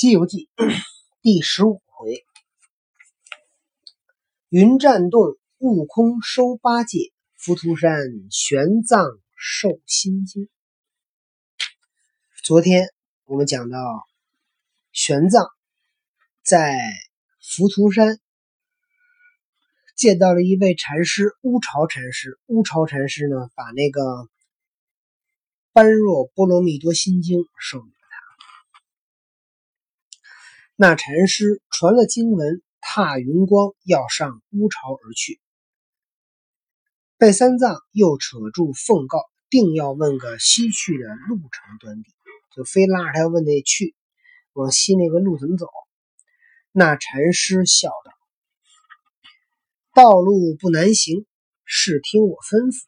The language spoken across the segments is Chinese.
西游记》第十五回：云栈洞悟空收八戒，浮屠山玄奘受心经。昨天我们讲到，玄奘在浮屠山见到了一位禅师乌巢禅师。乌巢禅师呢，把那个《般若波罗蜜多心经》授予。那禅师传了经文，踏云光要上乌巢而去，被三藏又扯住奉告，定要问个西去的路程端地，就非拉着他问那去往西那个路怎么走。那禅师笑道：“道路不难行，是听我吩咐。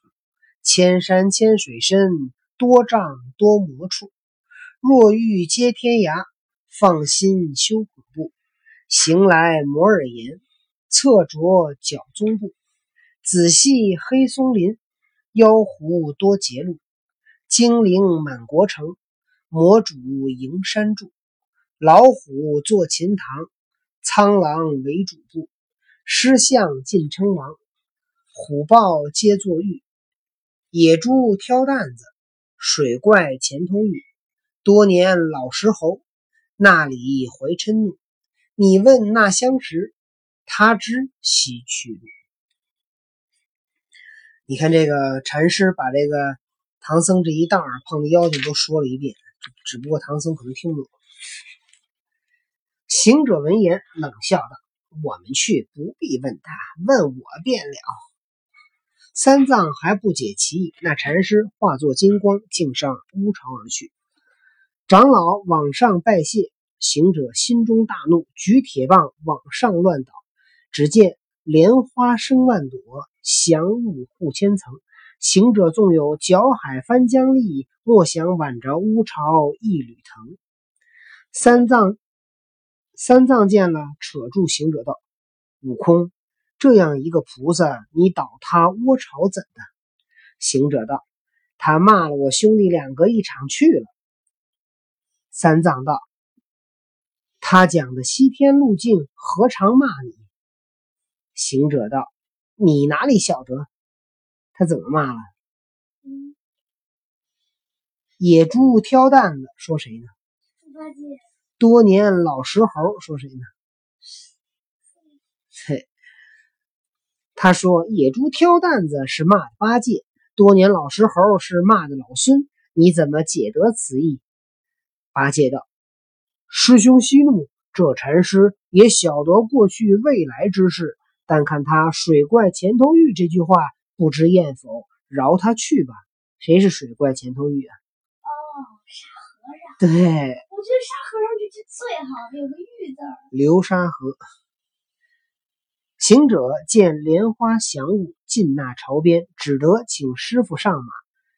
千山千水深，多障多磨处，若欲接天涯。”放心修恐怖，行来摩尔岩，侧着脚踪步。仔细黑松林，妖狐多结路。精灵满国城，魔主营山住。老虎坐琴堂，苍狼为主部。狮象尽称王，虎豹皆作玉。野猪挑担子，水怪前头遇。多年老石猴。那里怀嗔怒，你问那相识，他知西去路。你看这个禅师把这个唐僧这一道碰的妖精都说了一遍，只不过唐僧可能听不懂。行者闻言冷笑道：“我们去不必问他，问我便了。”三藏还不解其意，那禅师化作金光，径上乌巢而去。长老往上拜谢，行者心中大怒，举铁棒往上乱捣。只见莲花生万朵，祥雾护千层。行者纵有脚海翻江力，莫想挽着乌巢一缕藤。三藏三藏见了，扯住行者道：“悟空，这样一个菩萨，你倒他窝巢怎的？”行者道：“他骂了我兄弟两个一场去了。”三藏道：“他讲的西天路径，何尝骂你？”行者道：“你哪里晓得？他怎么骂了？”野猪挑担子，说谁呢？猪八戒多年老石猴，说谁呢？嘿，他说野猪挑担子是骂的八戒，多年老石猴是骂的老孙，你怎么解得此意？八戒道：“师兄息怒，这禅师也晓得过去未来之事，但看他‘水怪钱通玉’这句话，不知厌否？饶他去吧。谁是水怪钱通玉啊？哦，沙和尚。对，我觉得沙和尚这句最好的有个玉字。流沙河。行者见莲花祥雾进那潮边，只得请师傅上马，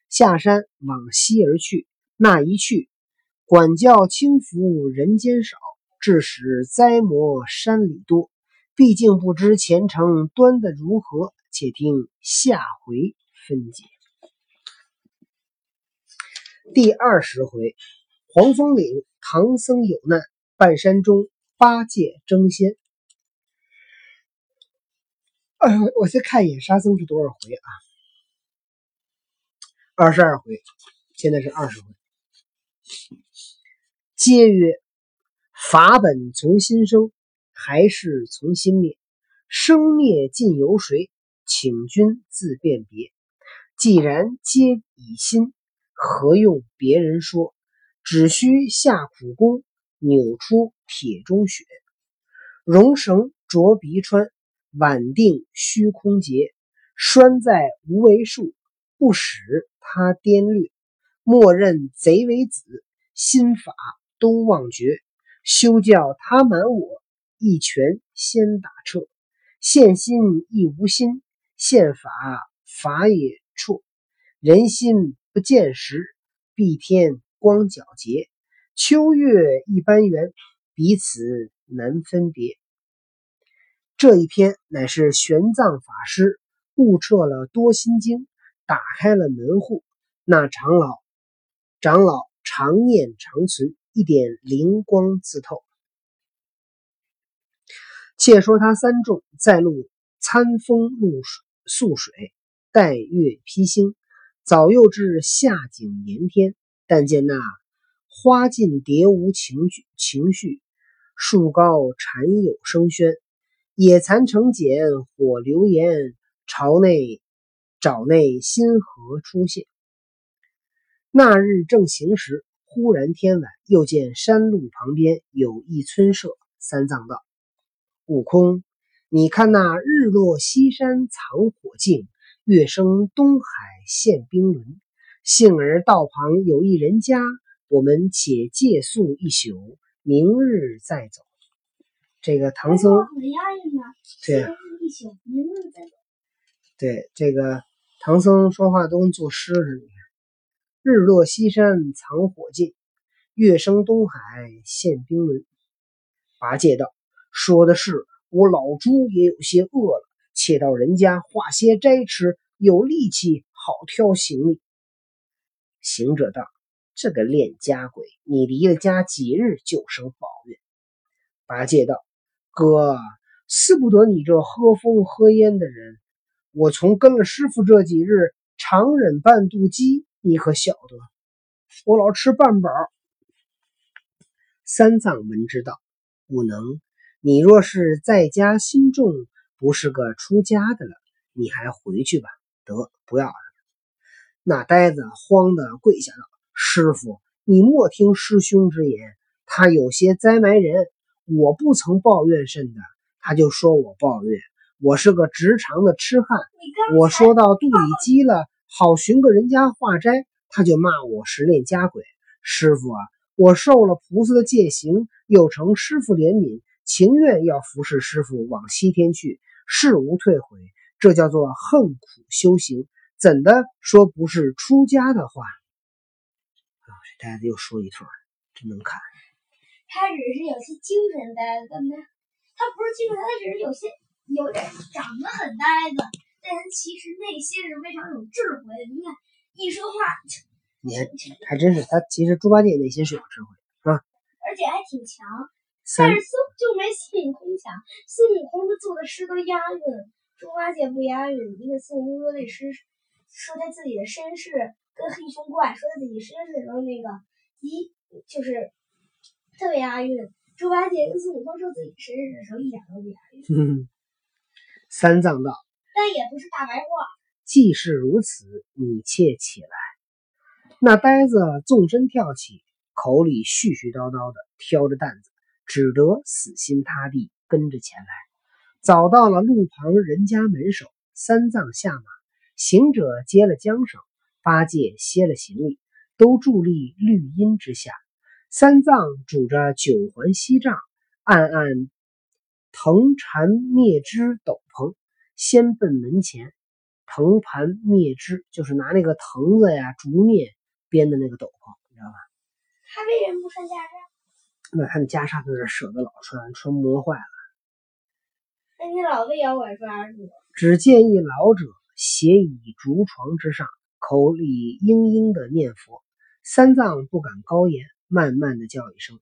下山往西而去。那一去。管教轻浮人间少，致使灾魔山里多。毕竟不知前程端的如何，且听下回分解。第二十回，黄风岭唐僧有难，半山中八戒争先。我先看一眼沙僧是多少回啊？二十二回，现在是二十回。皆曰：“法本从心生，还是从心灭？生灭尽由谁？请君自辨别。既然皆以心，何用别人说？只需下苦功，扭出铁中血，熔绳着鼻穿，挽定虚空结。拴在无为树，不使他颠略。莫认贼为子，心法。”都忘绝，休叫他瞒我，一拳先打彻。现心亦无心，现法法也错。人心不见时，蔽天光皎洁。秋月一般圆，彼此难分别。这一篇乃是玄奘法师悟彻了多心经，打开了门户。那长老长老常念常存。一点灵光自透。且说他三众在路餐风露水宿水，待月披星，早又至夏景炎天。但见那花尽蝶无情绪，情绪树高蝉有声喧，野蚕成茧，火流炎，巢内沼内新河出现。那日正行时，忽然天晚，又见山路旁边有一村舍。三藏道：“悟空，你看那日落西山藏火镜，月升东海现冰轮。幸而道旁有一人家，我们且借宿一宿，明日再走。”这个唐僧。对。对这个唐僧说话都跟作诗似的。日落西山藏火镜，月升东海现冰轮。八戒道：“说的是，我老猪也有些饿了，且到人家化些斋吃，有力气好挑行李。”行者道：“这个恋家鬼，你离了家几日就生抱怨。”八戒道：“哥，似不得你这喝风喝烟的人。我从跟了师傅这几日，常忍半肚饥，你可晓得？我老吃半饱。”三藏闻之道：“不能，你若是在家心重，不是个出家的了，你还回去吧。得，不要了。”那呆子慌得跪下道：“师傅，你莫听师兄之言，他有些栽埋人。我不曾抱怨甚的，他就说我抱怨。我是个直肠的痴汉，我说到肚里饥了，好寻个人家化斋，他就骂我是恋家鬼。师傅啊，我受了菩萨的戒行，又承师傅怜悯，情愿要服侍师傅往西天去，誓无退回。这叫做恨苦修行，怎的说不是出家的话？啊，这呆子又说一通，真能看。他只是有些精神呆子，但他他不是精神呆，他只是有些有点长得很呆子，但他其实内心是非常有智慧的。你看一说话，你还，还真是他。其实猪八戒内心是有智慧的，而且还挺强，但是孙就没孙悟空强。孙悟空他做的诗都押韵，猪八戒不押韵。你看孙悟空说那诗说他自己的身世跟黑熊怪说他自己身世的时候，那个一就是特别押韵。猪八戒跟孙悟空说自己身世的时候一点都不押韵，哼。三藏道但也不是大白话。：“既是如此，你且起来。”那呆子纵身跳起，口里絮絮叨叨的挑着担子，只得死心塌地跟着前来。早到了路旁人家门首，三藏下马，行者接了缰绳，八戒歇了行李，都伫立绿荫之下。三藏拄着九环锡杖，暗暗腾缠灭枝斗篷，先奔门前。藤盘灭枝就是拿那个藤子呀、竹篾编的那个斗篷，你知道吧？他为什么不穿袈裟？那他们袈裟在这舍得老穿，穿磨坏了。那你老被妖怪抓住。只见一老者斜倚竹床之上，口里嘤嘤的念佛。三藏不敢高言，慢慢的叫一声：“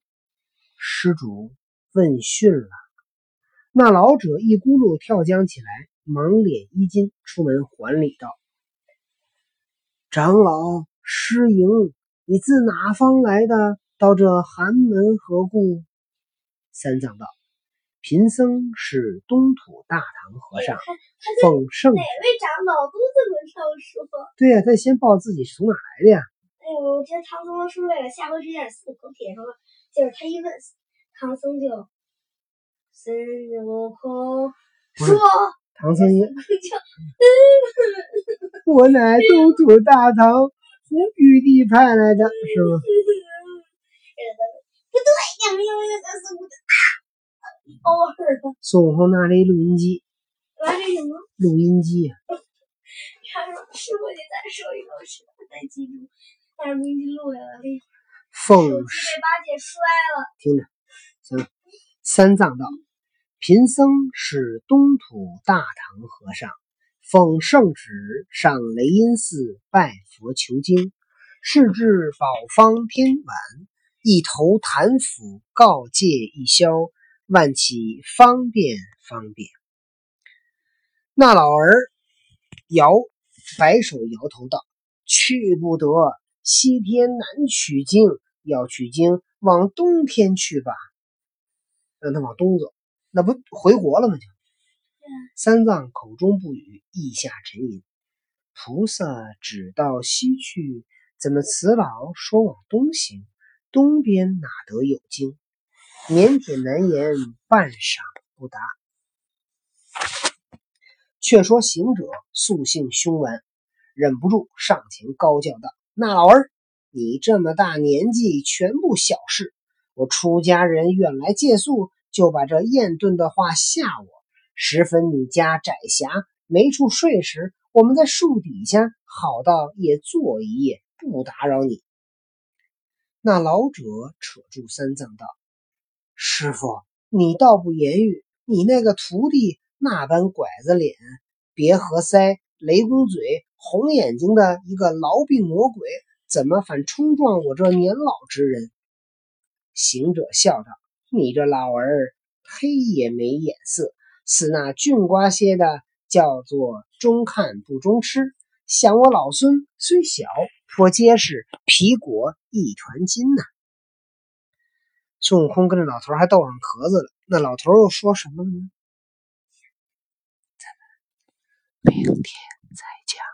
施主问讯了。”那老者一咕噜跳江起来，忙敛衣襟，出门还礼道：“长老师迎，你自哪方来的？到这寒门何故？”三藏道：“贫僧是东土大唐和尚，奉圣。哪位长老都这么跳说。对呀、他先报自己是从哪来的呀？哎呦，我觉得唐僧是为了下回时间孙悟空铁上了，就是他一问，唐僧就孙悟空说，唐僧也，就我乃东土大唐红玉帝派来的，是吗？不对呀，没有那个孙悟空啊，偶尔的，孙悟空拿着一录音机，完这什么？录音机啊，他说师傅，你再说一个，师傅在记住。但是录音机录下来手机被八戒摔了。听着，行。三藏道：“贫僧是东土大唐和尚，奉圣旨上雷音寺拜佛求经。是至宝方天晚，一头檀斧告诫一宵，万岂方便方便。那老儿摇摆手摇头道：“去不得，西天难取经，要取经往东天去吧。”让他往东走，那不回国了吗？就。三藏口中不语，意下沉吟。菩萨只道西去，怎么此老说往东行？东边哪得有经？腼腆难言，半晌不答。却说行者素性凶顽，忍不住上前高叫道：“那老儿，你这么大年纪，全部小事。我出家人远来借宿，就把这厌钝的话吓我。十分你家窄狭，没处睡时，我们在树底下，好到也坐一夜，不打扰你。”那老者扯住三藏道：“师傅，你倒不言语，你那个徒弟。”那般拐子脸、别合腮、雷公嘴、红眼睛的一个痨病魔鬼，怎么反冲撞我这年老之人？行者笑道：“你这老儿，黑也没眼色，似那俊瓜些的，叫做中看不中吃。想我老孙虽小，颇结实，皮果一团金呐。”孙悟空跟着老头还斗上壳子了，那老头又说什么了呢？明天再讲。